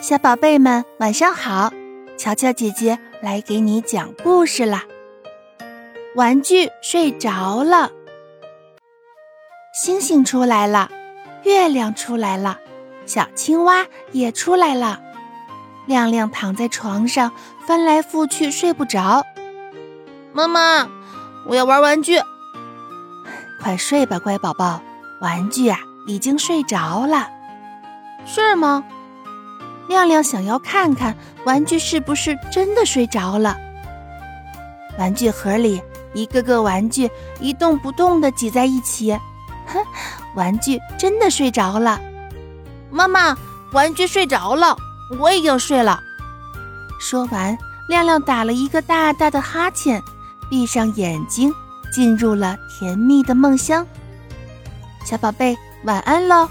小宝贝们，晚上好！乔乔姐姐来给你讲故事啦。玩具睡着了，星星出来了，月亮出来了，小青蛙也出来了。亮亮躺在床上翻来覆去睡不着。妈妈，我要玩玩具。快睡吧，乖宝宝，玩具啊已经睡着了。是吗？亮亮想要看看玩具是不是真的睡着了。玩具盒里一个个玩具一动不动地挤在一起，哼，玩具真的睡着了。妈妈，玩具睡着了，我也要睡了。说完，亮亮打了一个大大的哈欠，闭上眼睛，进入了甜蜜的梦乡。小宝贝，晚安喽。